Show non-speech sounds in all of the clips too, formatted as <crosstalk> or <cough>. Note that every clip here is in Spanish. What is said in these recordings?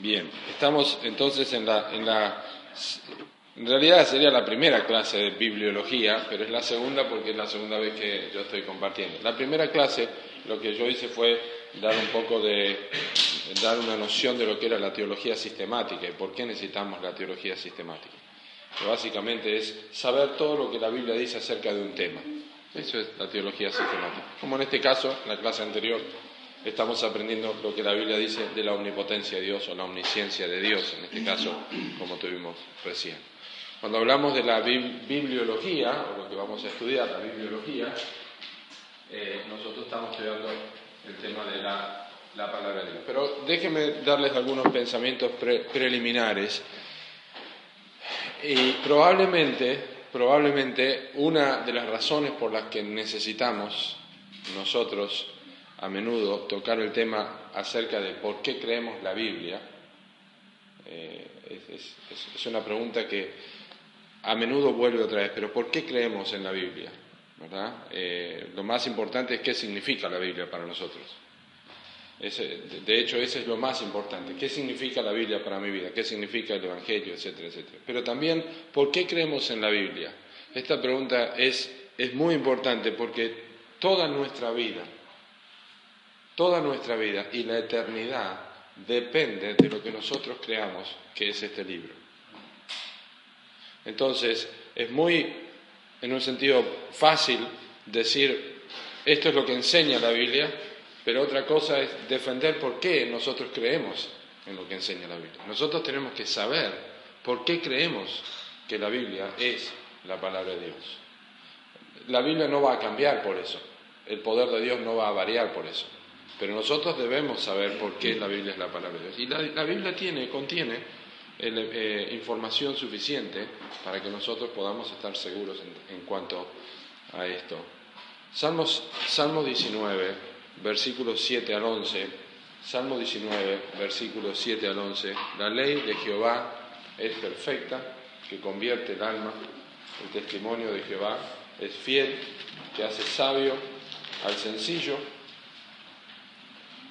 Bien, estamos entonces en la, en la... En realidad sería la primera clase de bibliología, pero es la segunda porque es la segunda vez que yo estoy compartiendo. La primera clase lo que yo hice fue dar un poco de... dar una noción de lo que era la teología sistemática y por qué necesitamos la teología sistemática. Que básicamente es saber todo lo que la Biblia dice acerca de un tema. Eso es la teología sistemática. Como en este caso, en la clase anterior, estamos aprendiendo lo que la Biblia dice de la omnipotencia de Dios o la omnisciencia de Dios, en este caso, como tuvimos recién. Cuando hablamos de la bibliología, o lo que vamos a estudiar, la bibliología, eh, nosotros estamos estudiando el tema de la, palabra de Dios. Pero déjenme darles algunos pensamientos preliminares. Y probablemente, probablemente una de las razones por las que necesitamos nosotros a menudo tocar el tema acerca de por qué creemos la Biblia. Eh, es, una pregunta que a menudo vuelve otra vez, pero ¿por qué creemos en la Biblia? ¿verdad? Eh, lo más importante es qué significa la Biblia para nosotros. de hecho, eso es lo más importante. ¿Qué significa la Biblia para mi vida? ¿Qué significa el Evangelio? Etcétera, etcétera. Pero también, ¿por qué creemos en la Biblia? Esta pregunta es, es muy importante porque toda nuestra vida, Toda nuestra vida y la eternidad depende de lo que nosotros creamos que es este libro. Entonces, es muy, en un sentido fácil, decir, esto es lo que enseña la Biblia, pero otra cosa es defender por qué nosotros creemos en lo que enseña la Biblia. Nosotros tenemos que saber por qué creemos que la Biblia es la palabra de Dios. La Biblia no va a cambiar por eso, el poder de Dios no va a variar por eso. Pero nosotros debemos saber por qué la Biblia es la palabra de Dios. Y la, Biblia tiene, contiene eh, información suficiente para que nosotros podamos estar seguros en, cuanto a esto. Salmos, Salmo 19, versículos 7 al 11. Salmo 19, versículos 7 al 11. La ley de Jehová es perfecta, que convierte el alma. El testimonio de Jehová es fiel, que hace sabio al sencillo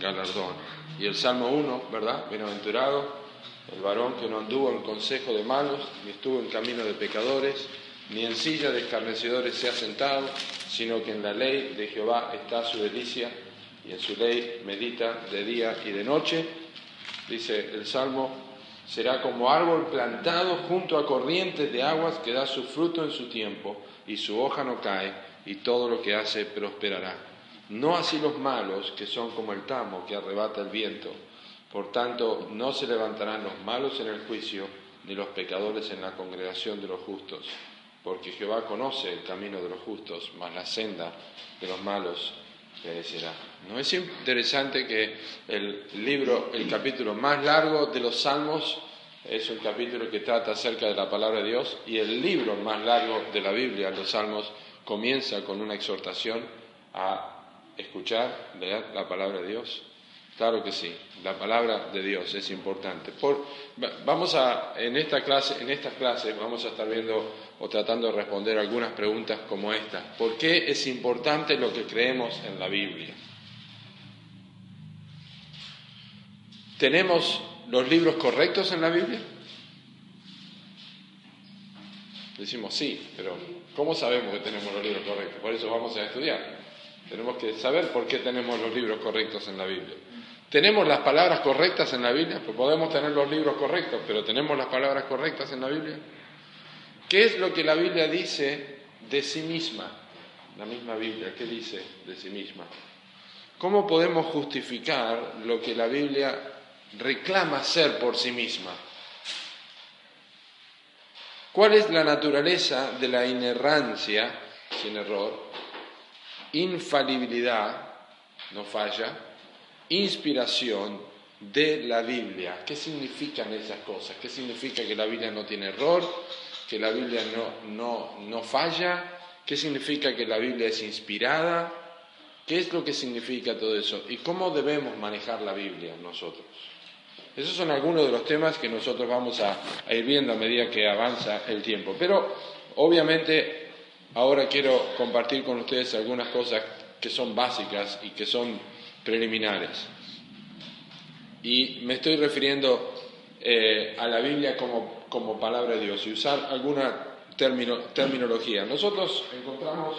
galardón. Y el Salmo 1, ¿verdad? Bienaventurado el varón que no anduvo en consejo de malos, ni estuvo en camino de pecadores, ni en silla de escarnecedores se ha sentado, sino que en la ley de Jehová está su delicia, y en su ley medita de día y de noche. Dice el Salmo, será como árbol plantado junto a corrientes de aguas que da su fruto en su tiempo, y su hoja no cae, y todo lo que hace prosperará. No así los malos, que son como el tamo que arrebata el viento. Por tanto, no se levantarán los malos en el juicio, ni los pecadores en la congregación de los justos, porque Jehová conoce el camino de los justos, mas la senda de los malos perecerá. ¿No es interesante que el libro, el capítulo más largo de los Salmos, es un capítulo que trata acerca de la palabra de Dios, y el libro más largo de la Biblia, los Salmos, comienza con una exhortación a escuchar, leer la palabra de Dios? Claro que sí, la palabra de Dios es importante. vamos a, en esta clase, en estas clases vamos a estar viendo o tratando de responder algunas preguntas como esta. ¿Por qué es importante lo que creemos en la Biblia? ¿Tenemos los libros correctos en la Biblia? Decimos sí, pero ¿cómo sabemos que tenemos los libros correctos? Por eso vamos a estudiar. Tenemos que saber por qué tenemos los libros correctos en la Biblia. ¿Tenemos las palabras correctas en la Biblia? Pues podemos tener los libros correctos, pero ¿tenemos las palabras correctas en la Biblia? ¿Qué es lo que la Biblia dice de sí misma? La misma Biblia, ¿qué dice de sí misma? ¿Cómo podemos justificar lo que la Biblia reclama ser por sí misma? ¿Cuál es la naturaleza de la inerrancia, sin error, infalibilidad, no falla, inspiración de la Biblia? ¿Qué significan esas cosas? ¿Qué significa que la Biblia no tiene error? ¿Que la Biblia no, no, no falla? ¿Qué significa que la Biblia es inspirada? ¿Qué es lo que significa todo eso? ¿Y cómo debemos manejar la Biblia nosotros? Esos son algunos de los temas que nosotros vamos a, ir viendo a medida que avanza el tiempo. Pero obviamente ahora quiero compartir con ustedes algunas cosas que son básicas y que son preliminares. Y me estoy refiriendo eh, a la Biblia como, como, palabra de Dios y usar alguna terminología. Nosotros encontramos...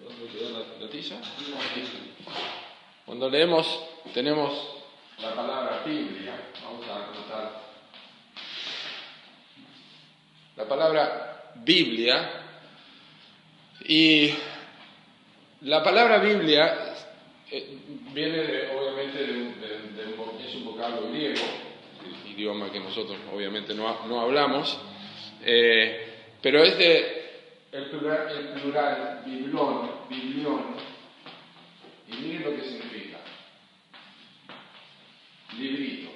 ¿Dónde la? Cuando leemos, tenemos la palabra Biblia, vamos a anotar la palabra Biblia y la palabra Biblia eh, viene obviamente de, un, vocablo griego, idioma que nosotros obviamente no, no hablamos, eh, pero es de el plural, el plural biblión, y miren lo que significa librito.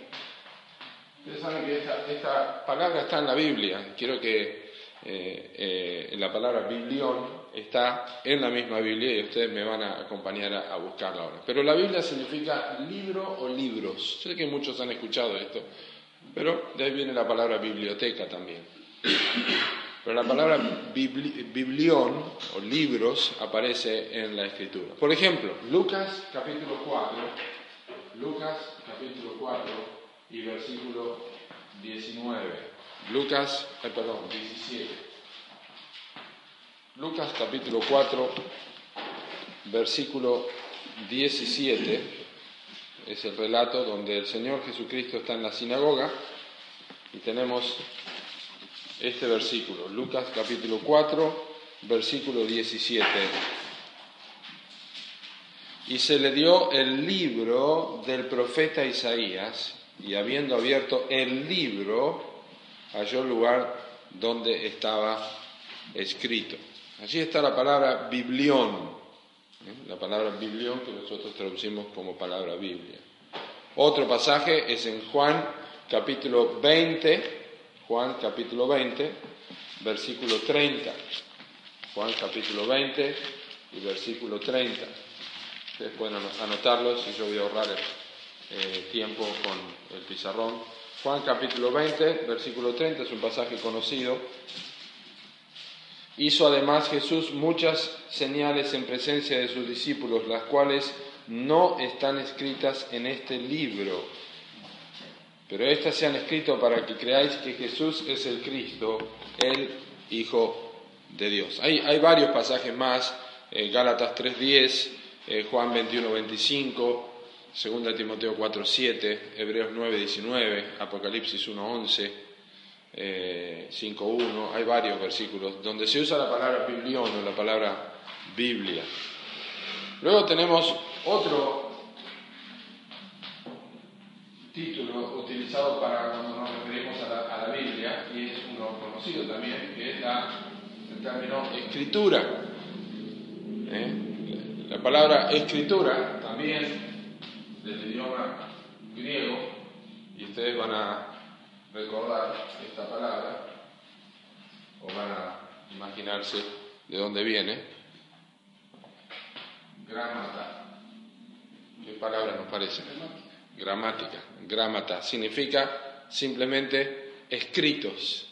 Ustedes saben que esta, palabra está en la Biblia. Quiero que eh, eh, la palabra biblión está en la misma Biblia y ustedes me van a acompañar a, buscarla ahora. Pero la Biblia significa libro o libros. Sé que muchos han escuchado esto, pero de ahí viene la palabra biblioteca también. Pero la palabra biblión o libros aparece en la escritura. Por ejemplo, Lucas capítulo 4 Lucas capítulo 4 y versículo 19. Lucas, eh, perdón, 17. Lucas capítulo 4, versículo 17. Es el relato donde el Señor Jesucristo está en la sinagoga y tenemos este versículo. Lucas capítulo 4, versículo 17 y se le dio el libro del profeta Isaías, y habiendo abierto el libro, halló el lugar donde estaba escrito. Allí está la palabra biblión, ¿eh? la palabra biblión que nosotros traducimos como palabra Biblia. Otro pasaje es en Juan capítulo 20, Juan capítulo 20, versículo 30. Juan capítulo 20 y versículo 30. Ustedes pueden anotarlos y yo voy a ahorrar eh, tiempo con el pizarrón. Juan capítulo 20, versículo 30, es un pasaje conocido. Hizo además Jesús muchas señales en presencia de sus discípulos, las cuales no están escritas en este libro. Pero estas se han escrito para que creáis que Jesús es el Cristo, el Hijo de Dios. Hay, varios pasajes más, eh, Gálatas 3.10, eh, Juan 21, 25, 2 Timoteo 4, 7, Hebreos 9, 19, Apocalipsis 1, 11, 5, 1, hay varios versículos donde se usa la palabra biblión o la palabra Biblia. Luego tenemos otro título utilizado para cuando nos referimos a la, Biblia, y es uno conocido también, que es el término escritura. ¿Eh? La palabra escritura también del idioma griego, y ustedes van a recordar esta palabra, o van a imaginarse de dónde viene. Gramata. ¿Qué palabra nos parece? Gramática. Gramata significa simplemente escritos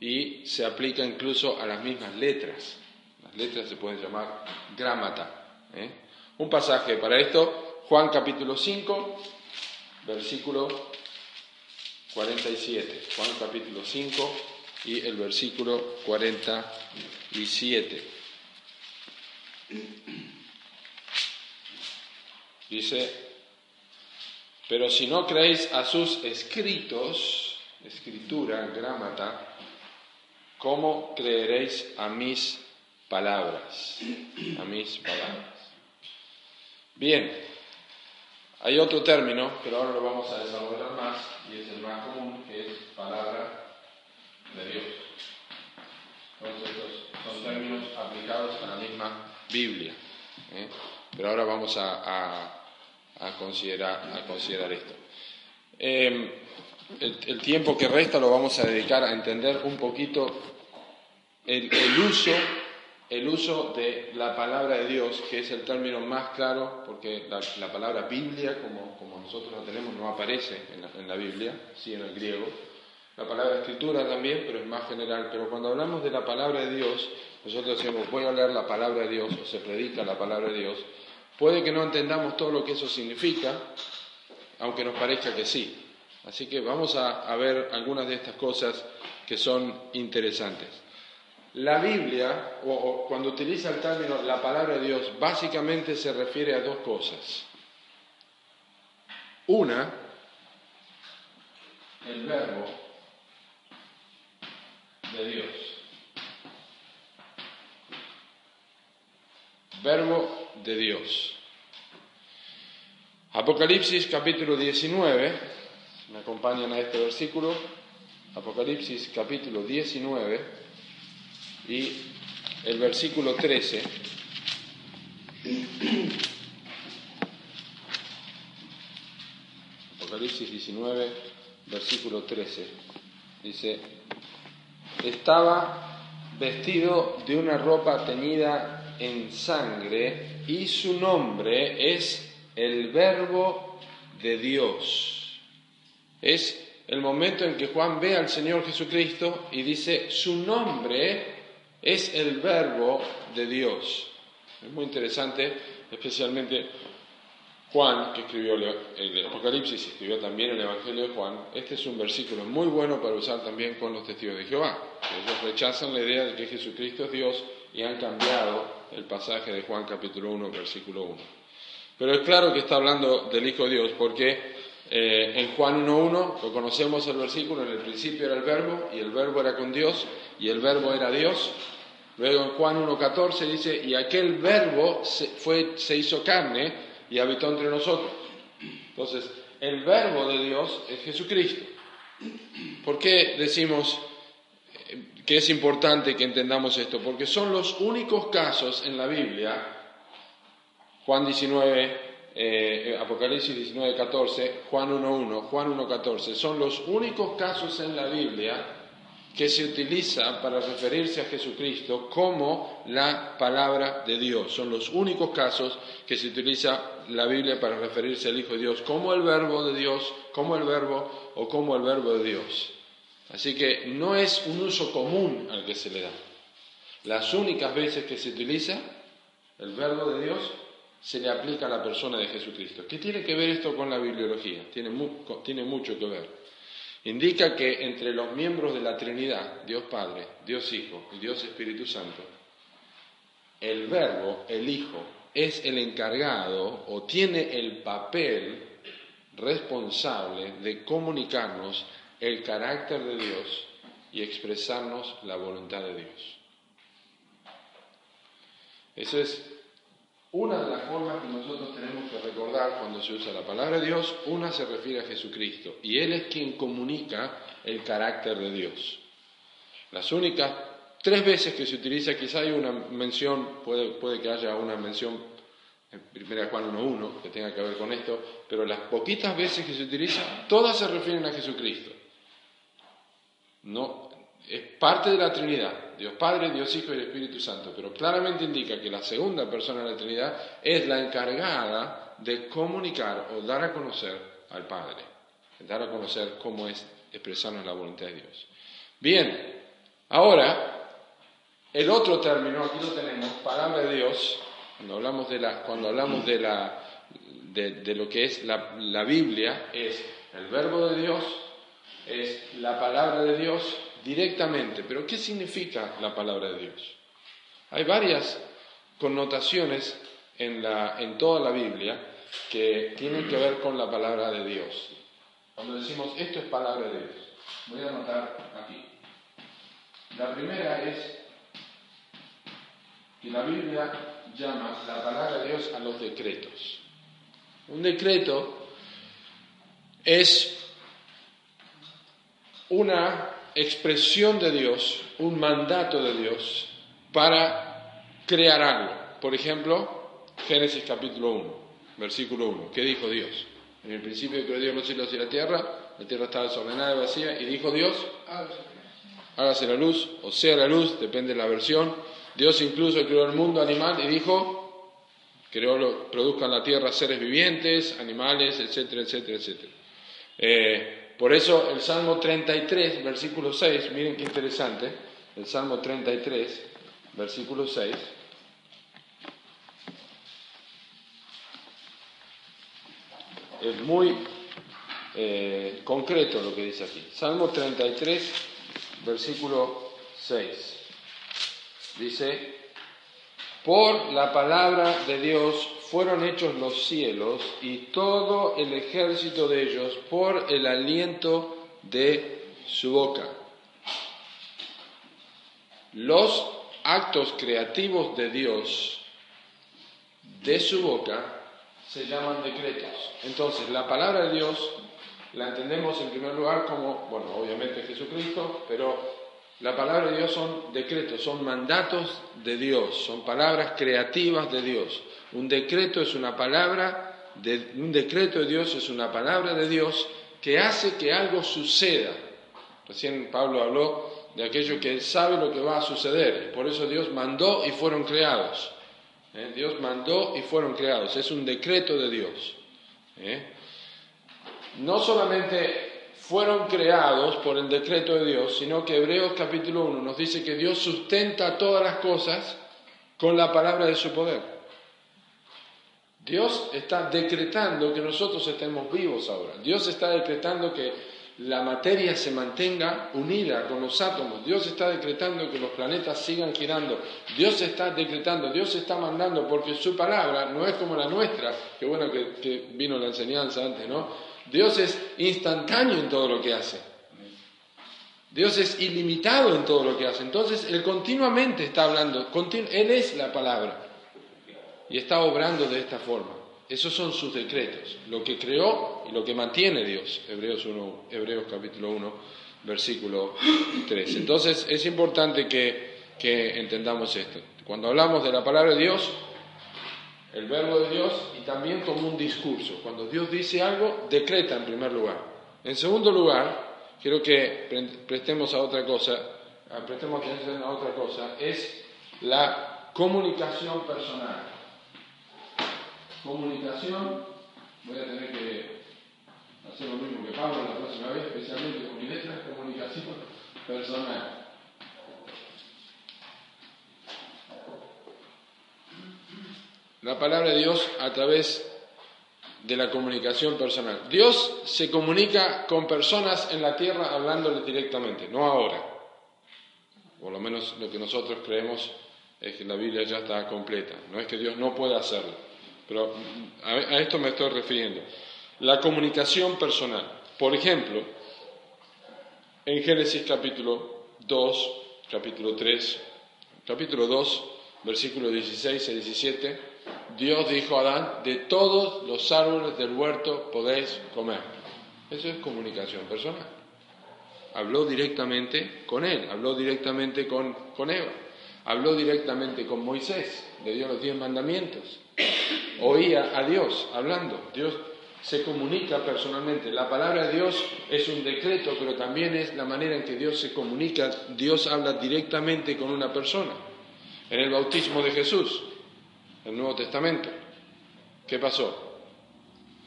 y se aplica incluso a las mismas letras. Las letras se pueden llamar gramata. ¿eh? Un pasaje para esto, Juan capítulo 5, versículo 47. Juan capítulo 5 y el versículo 47. Dice, Pero si no creéis a sus escritos, escritura, grámata, ¿cómo creeréis a mis palabras? A mis palabras. Bien, hay otro término, pero ahora lo vamos a desarrollar más, y es el más común, que es palabra de Dios. Entonces, son términos aplicados a la misma Biblia. ¿eh? Pero ahora vamos a, considerar, a considerar, esto. Em, el, tiempo que resta lo vamos a dedicar a entender un poquito el, uso, el uso de la palabra de Dios, que es el término más claro, porque la, palabra Biblia, como, nosotros la tenemos, no aparece en la, Biblia, sí en el griego. La palabra escritura también, pero es más general. Pero cuando hablamos de la palabra de Dios, nosotros decimos, voy a leer la palabra de Dios, o se predica la palabra de Dios, Puede que no entendamos todo lo que eso significa, aunque nos parezca que sí. Así que vamos a, ver algunas de estas cosas que son interesantes. La Biblia, o, cuando utiliza el término la palabra de Dios, básicamente se refiere a dos cosas. Una, el verbo de Dios. Verbo de Dios. Apocalipsis capítulo 19, me acompañan a este versículo, Apocalipsis capítulo 19 y el versículo 13. Apocalipsis 19, versículo 13. Dice, estaba vestido de una ropa teñida en sangre y su nombre es el verbo de Dios. Es el momento en que Juan ve al Señor Jesucristo y dice, su nombre es el verbo de Dios. Es muy interesante, especialmente Juan, que escribió el Apocalipsis, escribió también el Evangelio de Juan. Este es un versículo muy bueno para usar también con los testigos de Jehová. Ellos rechazan la idea de que Jesucristo es Dios y han cambiado el pasaje de Juan capítulo 1, versículo 1. Pero es claro que está hablando del Hijo de Dios porque eh, en Juan 1.1 lo conocemos el versículo, en el principio era el verbo y el verbo era con Dios y el verbo era Dios. Luego en Juan 1.14 dice, y aquel verbo se, fue, se hizo carne y habitó entre nosotros. Entonces, el verbo de Dios es Jesucristo. ¿Por qué decimos que es importante que entendamos esto, porque son los únicos casos en la Biblia, Juan 19, eh, Apocalipsis 19, 14, Juan 1.1, Juan 1.14, son los únicos casos en la Biblia que se utiliza para referirse a Jesucristo como la palabra de Dios. Son los únicos casos que se utiliza la Biblia para referirse al Hijo de Dios como el verbo de Dios, como el verbo o como el verbo de Dios. Así que no es un uso común al que se le da. Las únicas veces que se utiliza el verbo de Dios se le aplica a la persona de Jesucristo. ¿Qué tiene que ver esto con la bibliología? Tiene, tiene mucho que ver. Indica que entre los miembros de la Trinidad, Dios Padre, Dios Hijo y Dios Espíritu Santo, el verbo, el Hijo, es el encargado o tiene el papel responsable de comunicarnos el carácter de Dios y expresarnos la voluntad de Dios. Esa es una de las formas que nosotros tenemos que recordar cuando se usa la palabra Dios. Una se refiere a Jesucristo y Él es quien comunica el carácter de Dios. Las únicas tres veces que se utiliza, quizá hay una mención, puede, que haya una mención en 1 Juan 1.1 que tenga que ver con esto, pero las poquitas veces que se utiliza, todas se refieren a Jesucristo. No, es parte de la Trinidad, Dios Padre, Dios Hijo y el Espíritu Santo, pero claramente indica que la segunda persona de la Trinidad es la encargada de comunicar o dar a conocer al Padre, dar a conocer cómo es expresarnos la voluntad de Dios. Bien, ahora, el otro término, aquí lo tenemos, palabra de Dios, cuando hablamos de, la, cuando hablamos de, la, de, lo que es la, la Biblia, es el verbo de Dios, es la palabra de Dios directamente. Pero ¿qué significa la palabra de Dios? Hay varias connotaciones en, toda la Biblia que tienen que ver con la palabra de Dios. Cuando decimos esto es palabra de Dios, voy a anotar aquí. La primera es que la Biblia llama la palabra de Dios a los decretos. Un decreto es una expresión de Dios, un mandato de Dios para crear algo. Por ejemplo, Génesis capítulo 1, versículo 1. ¿Qué dijo Dios? En el principio creó Dios los cielos y la tierra, la tierra estaba desordenada y vacía, y dijo Dios, hágase la luz, o sea la luz, depende de la versión. Dios incluso creó el mundo animal y dijo, creó, produzcan la tierra seres vivientes, animales, etcétera, etcétera, etcétera. Eh, por eso el Salmo 33, versículo 6, miren qué interesante, el Salmo 33, versículo 6, es muy eh, concreto lo que dice aquí. Salmo 33, versículo 6. Dice, por la palabra de Dios fueron hechos los cielos y todo el ejército de ellos por el aliento de su boca. Los actos creativos de Dios, de su boca, se llaman decretos. Entonces, la palabra de Dios la entendemos en primer lugar como, bueno, obviamente Jesucristo, pero la palabra de Dios son decretos, son mandatos de Dios, son palabras creativas de Dios. Un decreto es una palabra, de, un decreto de Dios es una palabra de Dios que hace que algo suceda. Recién Pablo habló de aquello que él sabe lo que va a suceder, por eso Dios mandó y fueron creados. ¿eh? Dios mandó y fueron creados. Es un decreto de Dios. ¿eh? No solamente fueron creados por el decreto de Dios, sino que Hebreos capítulo 1 nos dice que Dios sustenta todas las cosas con la palabra de su poder. Dios está decretando que nosotros estemos vivos ahora. Dios está decretando que la materia se mantenga unida con los átomos. Dios está decretando que los planetas sigan girando. Dios está decretando, Dios está mandando, porque su palabra no es como la nuestra. Qué bueno que, vino la enseñanza antes, ¿no? Dios es instantáneo en todo lo que hace. Dios es ilimitado en todo lo que hace. Entonces, Él continuamente está hablando. Él es la palabra. Y está obrando de esta forma. Esos son sus decretos, lo que creó y lo que mantiene Dios. Hebreos, 1, Hebreos capítulo 1, versículo 3. Entonces es importante que, entendamos esto. Cuando hablamos de la palabra de Dios, el verbo de Dios y también como un discurso. Cuando Dios dice algo, decreta en primer lugar. En segundo lugar, quiero que prestemos a otra cosa, prestemos atención a otra cosa, es la comunicación personal comunicación, voy a tener que hacer lo mismo que Pablo la próxima vez, especialmente con mi letra, comunicación personal. La palabra de Dios a través de la comunicación personal. Dios se comunica con personas en la tierra hablándoles directamente, no ahora. Por lo menos lo que nosotros creemos es que la Biblia ya está completa. No es que Dios no pueda hacerlo. Pero a, esto me estoy refiriendo. La comunicación personal. Por ejemplo, en Génesis capítulo 2, capítulo 3, capítulo 2, versículos 16 y 17, Dios dijo a Adán, de todos los árboles del huerto podéis comer. Eso es comunicación personal. Habló directamente con él, habló directamente con, con Eva, habló directamente con Moisés, le dio los diez mandamientos, oía a Dios hablando. Dios se comunica personalmente. La palabra de Dios es un decreto, pero también es la manera en que Dios se comunica. Dios habla directamente con una persona. En el bautismo de Jesús, el Nuevo Testamento, ¿qué pasó?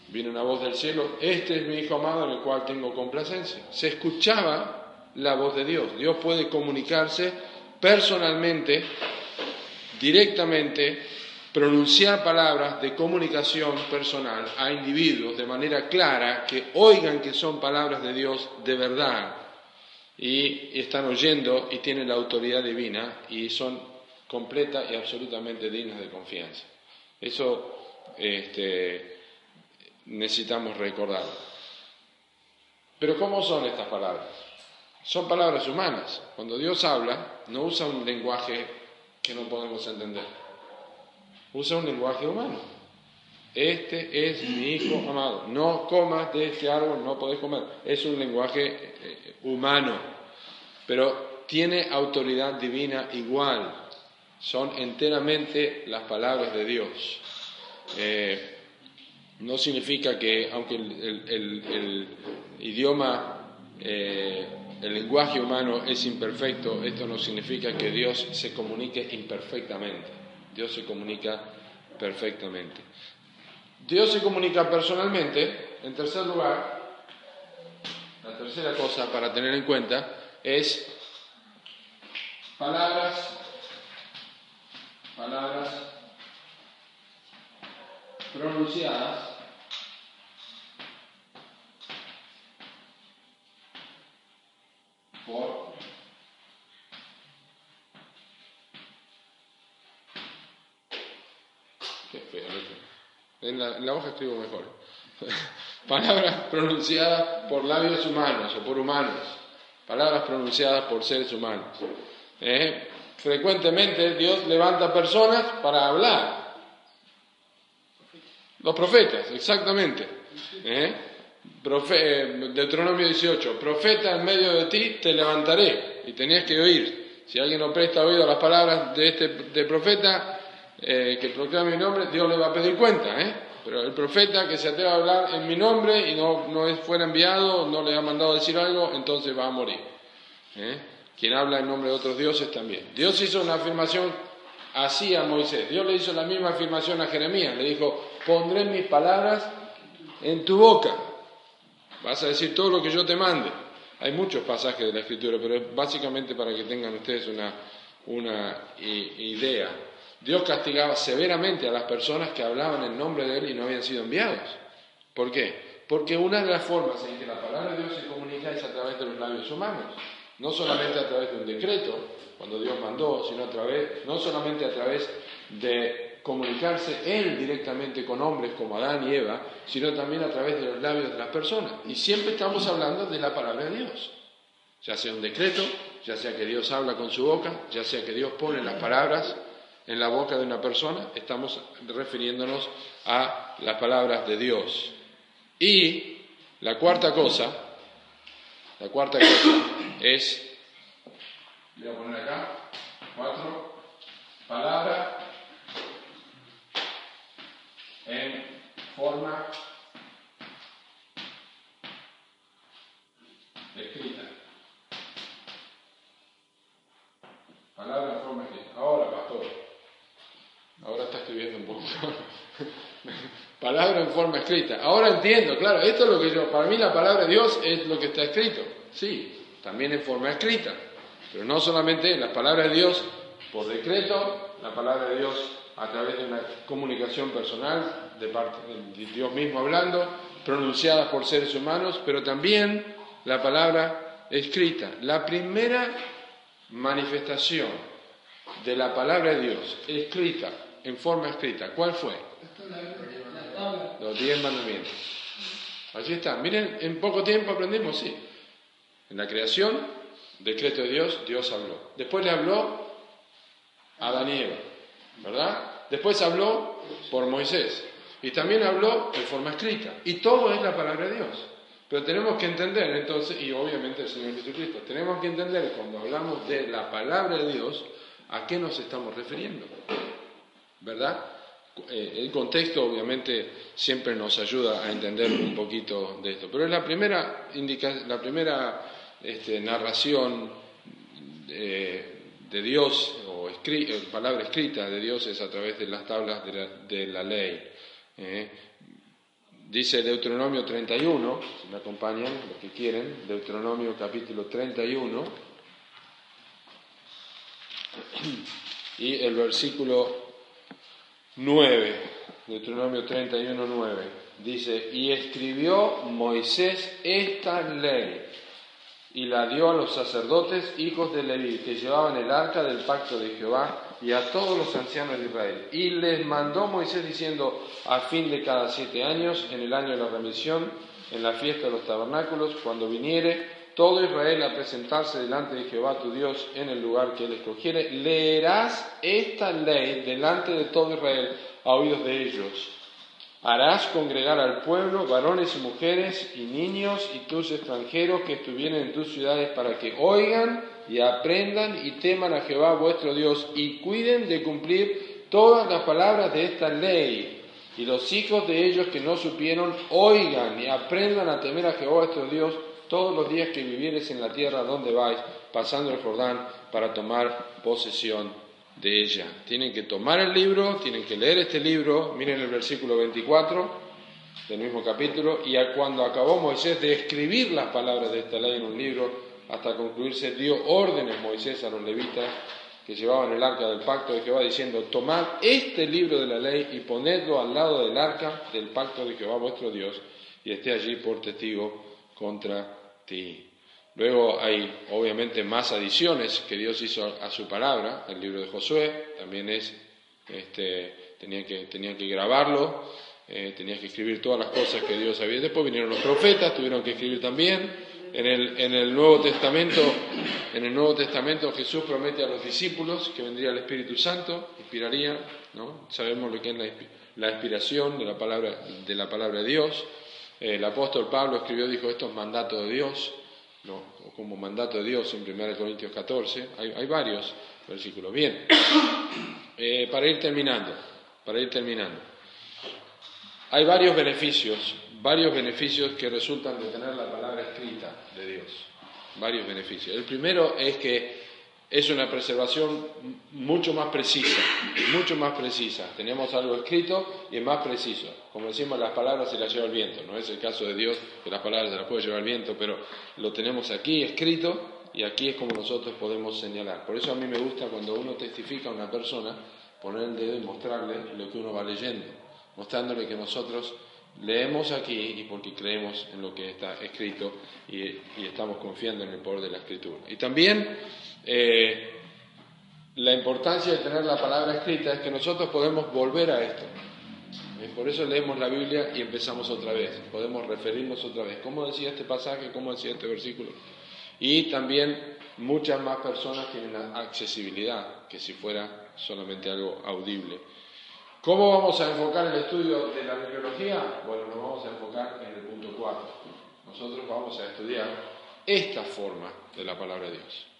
Vino una voz del cielo, este es mi Hijo amado en el cual tengo complacencia. Se escuchaba la voz de Dios. Dios puede comunicarse personalmente, directamente pronunciar palabras de comunicación personal a individuos de manera clara que oigan que son palabras de Dios de verdad y están oyendo y tienen la autoridad divina y son completa y absolutamente dignas de confianza. Eso este, necesitamos recordarlo. Pero ¿cómo son estas palabras? Son palabras humanas. Cuando Dios habla, no usa un lenguaje que no podemos entender. Usa un lenguaje humano. Este es mi hijo amado. No comas de este árbol, no podés comer. Es un lenguaje eh, humano. Pero tiene autoridad divina igual. Son enteramente las palabras de Dios. Eh, no significa que, aunque el, idioma, eh, el lenguaje humano es imperfecto, esto no significa que Dios se comunique imperfectamente. Dios se comunica perfectamente. Dios se comunica personalmente. En tercer lugar, la tercera cosa para tener en cuenta es palabras, palabras pronunciadas por qué feo en la, en la hoja escribo mejor <laughs> palabras pronunciadas por labios humanos o por humanos palabras pronunciadas por seres humanos ¿Eh? frecuentemente Dios levanta personas para hablar los profetas, exactamente. ¿Eh? eh Deuteronomio 18, profeta en medio de ti te levantaré y tenías que oír. Si alguien no presta oído a las palabras de este profeta eh, que proclame mi nombre, Dios le va a pedir cuenta. ¿eh? Pero el profeta que se atreva a hablar en mi nombre y no, no es, fuera enviado, no le ha mandado decir algo, entonces va a morir. ¿eh? Quien habla en nombre de otros dioses también. Dios hizo una afirmación así a Moisés. Dios le hizo la misma afirmación a Jeremías. Le dijo, pondré mis palabras en tu boca. Vas a decir todo lo que yo te mande. Hay muchos pasajes de la Escritura, pero es básicamente para que tengan ustedes una, una idea. Dios castigaba severamente a las personas que hablaban en nombre de Él y no habían sido enviados. ¿Por qué? Porque una de las formas en que la palabra de Dios se comunica es a través de los labios humanos. No solamente a través de un decreto, cuando Dios mandó, sino a través, no solamente a través de comunicarse Él directamente con hombres como Adán y Eva, sino también a través de los labios de las personas. Y siempre estamos hablando de la palabra de Dios. Ya sea un decreto, ya sea que Dios habla con su boca, ya sea que Dios pone las palabras en la boca de una persona, estamos refiriéndonos a las palabras de Dios. Y la cuarta cosa, la cuarta cosa es voy a poner acá, cuatro, palabra en forma escrita. Palabra en forma escrita. Ahora, pastor. Ahora está escribiendo un poquito. Palabra en forma escrita. Ahora entiendo, claro, esto es lo que yo, para mí la palabra de Dios es lo que está escrito. Sí, también en forma escrita. Pero no solamente las palabras de Dios por decreto, la palabra de Dios a través de una comunicación personal de parte de Dios mismo hablando, pronunciada por seres humanos, pero también la palabra escrita. La primera manifestación de la palabra de Dios escrita, en forma escrita, ¿cuál fue? Los diez mandamientos. Allí está. Miren, en poco tiempo aprendimos, sí. En la creación, decreto de Dios, Dios habló. Después le habló a Daniel, ¿verdad? Después habló por Moisés. Y también habló en forma escrita. Y todo es la palabra de Dios. Pero tenemos que entender entonces, y obviamente el Señor Jesucristo, tenemos que entender cuando hablamos de la palabra de Dios, a qué nos estamos refiriendo. ¿Verdad? Eh, el contexto obviamente siempre nos ayuda a entender un poquito de esto. Pero es la primera, la primera este, narración de, Dios, o eh, palabra escrita de Dios es a través de las tablas de la, ley. ¿eh? Dice Deuteronomio 31, si me acompañan, los que quieren, Deuteronomio capítulo 31, y el versículo 9, Deuteronomio 31, 9, dice, y escribió Moisés esta ley y la dio a los sacerdotes, hijos de Leví, que llevaban el arca del pacto de Jehová, y a todos los ancianos de Israel. Y les mandó Moisés diciendo, a fin de cada siete años, en el año de la remisión, en la fiesta de los tabernáculos, cuando viniere todo Israel a presentarse delante de Jehová tu Dios en el lugar que él escogiere, leerás esta ley delante de todo Israel a oídos de ellos. Harás congregar al pueblo, varones y mujeres y niños y tus extranjeros que estuvieren en tus ciudades para que oigan y aprendan y teman a Jehová vuestro Dios y cuiden de cumplir todas las palabras de esta ley. Y los hijos de ellos que no supieron, oigan y aprendan a temer a Jehová vuestro Dios todos los días que vivieres en la tierra donde vais, pasando el Jordán para tomar posesión de ella. Tienen que tomar el libro, tienen que leer este libro, miren el versículo 24 del mismo capítulo, y cuando acabó Moisés de escribir las palabras de esta ley en un libro, hasta concluirse, dio órdenes Moisés a los levitas que llevaban el arca del pacto de Jehová, diciendo, tomad este libro de la ley y ponedlo al lado del arca del pacto de Jehová vuestro Dios, y esté allí por testigo contra ti. Luego hay obviamente más adiciones que Dios hizo a su palabra, el libro de Josué también es, este, tenía, que, tenía que grabarlo, eh, tenía que escribir todas las cosas que Dios había. Después vinieron los profetas, tuvieron que escribir también. En el, en el Nuevo Testamento, en el Nuevo Testamento Jesús promete a los discípulos que vendría el Espíritu Santo, inspiraría, ¿no? Sabemos lo que es la, la inspiración de la palabra de la palabra de Dios. El apóstol Pablo escribió, dijo, esto es mandato de Dios, no, o como mandato de Dios en 1 Corintios 14, hay, varios versículos. Bien, <coughs> eh, para ir terminando, para ir terminando. Hay varios beneficios, varios beneficios que resultan de tener la palabra escrita de Dios, varios beneficios. El primero es que es una preservación mucho más precisa, mucho más precisa. Tenemos algo escrito y es más preciso. Como decimos, las palabras se las lleva el viento. No es el caso de Dios que las palabras se las puede llevar el viento, pero lo tenemos aquí escrito y aquí es como nosotros podemos señalar. Por eso a mí me gusta cuando uno testifica a una persona, poner el dedo y mostrarle lo que uno va leyendo, mostrándole que nosotros leemos aquí y porque creemos en lo que está escrito y, estamos confiando en el poder de la escritura. Y también eh, la importancia de tener la palabra escrita es que nosotros podemos volver a esto. Eh, por eso leemos la Biblia y empezamos otra vez. Podemos referirnos otra vez. ¿Cómo decía este pasaje? ¿Cómo decía este versículo? Y también muchas más personas tienen la accesibilidad que si fuera solamente algo audible. ¿Cómo vamos a enfocar el estudio de la bibliología? Bueno, nos vamos a enfocar en el punto 4. Nosotros vamos a estudiar esta forma de la palabra de Dios.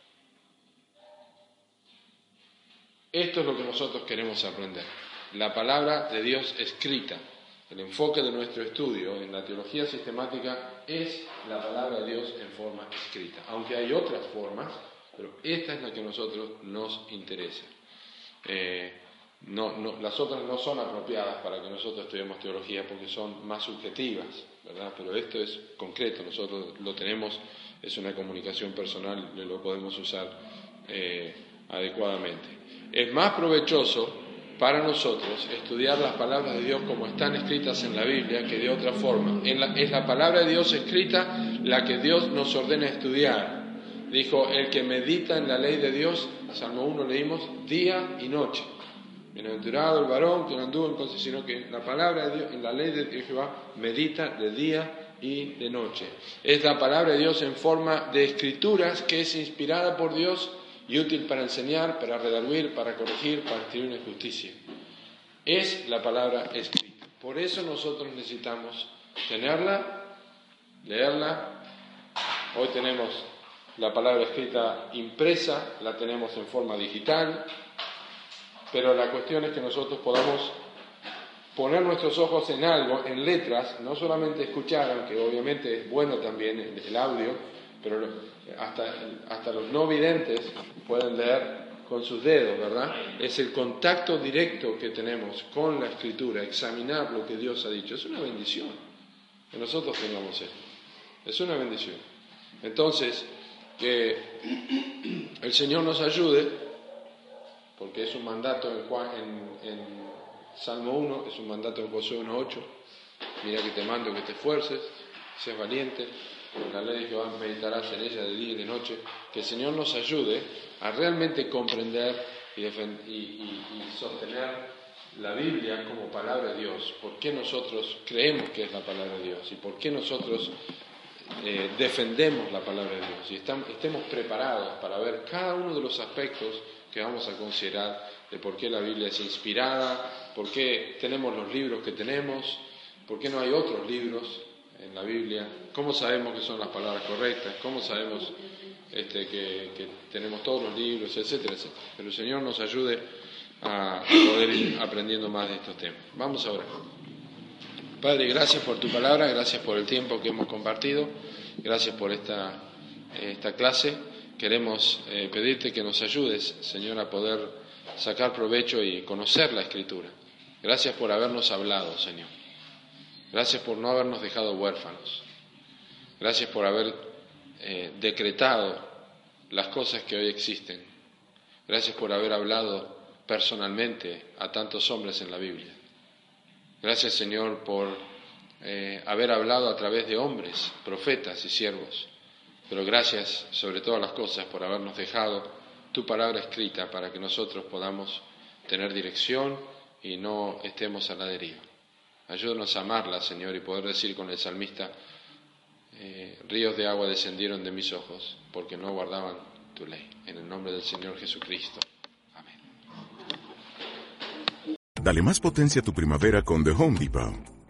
Esto es lo que nosotros queremos aprender. La palabra de Dios escrita. El enfoque de nuestro estudio en la teología sistemática es la palabra de Dios en forma escrita. Aunque hay otras formas, pero esta es la que a nosotros nos interesa. Eh, las otras no son apropiadas para que nosotros estudiemos teología porque son más subjetivas, ¿verdad? Pero esto es concreto, nosotros lo tenemos, es una comunicación personal lo podemos usar eh, adecuadamente es más provechoso para nosotros estudiar las palabras de Dios como están escritas en la Biblia que de otra forma. es la palabra de Dios escrita la que Dios nos ordena estudiar. Dijo, el que medita en la ley de Dios, Salmo 1 leímos, día y noche. Bienaventurado el varón que no anduvo en cosas, sino que la palabra de Dios, en la ley de Jehová, medita de día y de noche. Es la palabra de Dios en forma de escrituras que es inspirada por Dios y útil para enseñar, para redarguir, para corregir, para escribir una justicia. Es la palabra escrita. Por eso nosotros necesitamos tenerla, leerla. Hoy tenemos la palabra escrita impresa, la tenemos en forma digital, pero la cuestión es que nosotros podamos poner nuestros ojos en algo, en letras, no solamente escuchar, aunque obviamente es bueno también el audio, pero hasta, hasta los no videntes pueden leer con sus dedos, ¿verdad? Es el contacto directo que tenemos con la escritura, examinar lo que Dios ha dicho. Es una bendición que nosotros tengamos esto. Es una bendición. Entonces, que el Señor nos ayude, porque es un mandato en, Juan, en, Salmo 1, es un mandato en Josué 1.8, mira que te mando que te esfuerces, seas valiente, la ley de Jehová meditarás en ella de día y de noche, que el Señor nos ayude a realmente comprender y, y, sostener la Biblia como palabra de Dios, por qué nosotros creemos que es la palabra de Dios y por qué nosotros eh, defendemos la palabra de Dios. Y estemos preparados para ver cada uno de los aspectos que vamos a considerar de por qué la Biblia es inspirada, por qué tenemos los libros que tenemos, por qué no hay otros libros en la Biblia, cómo sabemos que son las palabras correctas, cómo sabemos este, que, tenemos todos los libros, etcétera, etcétera. Pero el Señor nos ayude a poder ir aprendiendo más de estos temas. Vamos ahora. Padre, gracias por tu palabra, gracias por el tiempo que hemos compartido, gracias por esta, esta clase. Queremos eh, pedirte que nos ayudes, Señor, a poder sacar provecho y conocer la Escritura. Gracias por habernos hablado, Señor. Gracias por no habernos dejado huérfanos. Gracias por haber eh, decretado las cosas que hoy existen. Gracias por haber hablado personalmente a tantos hombres en la Biblia. Gracias Señor por eh, haber hablado a través de hombres, profetas y siervos. Pero gracias sobre todas las cosas por habernos dejado tu palabra escrita para que nosotros podamos tener dirección y no estemos a la deriva. Ayúdanos a amarla, Señor, y poder decir con el salmista, eh, ríos de agua descendieron de mis ojos porque no guardaban tu ley. En el nombre del Señor Jesucristo. Amén. Dale más potencia a tu primavera con The Home Depot.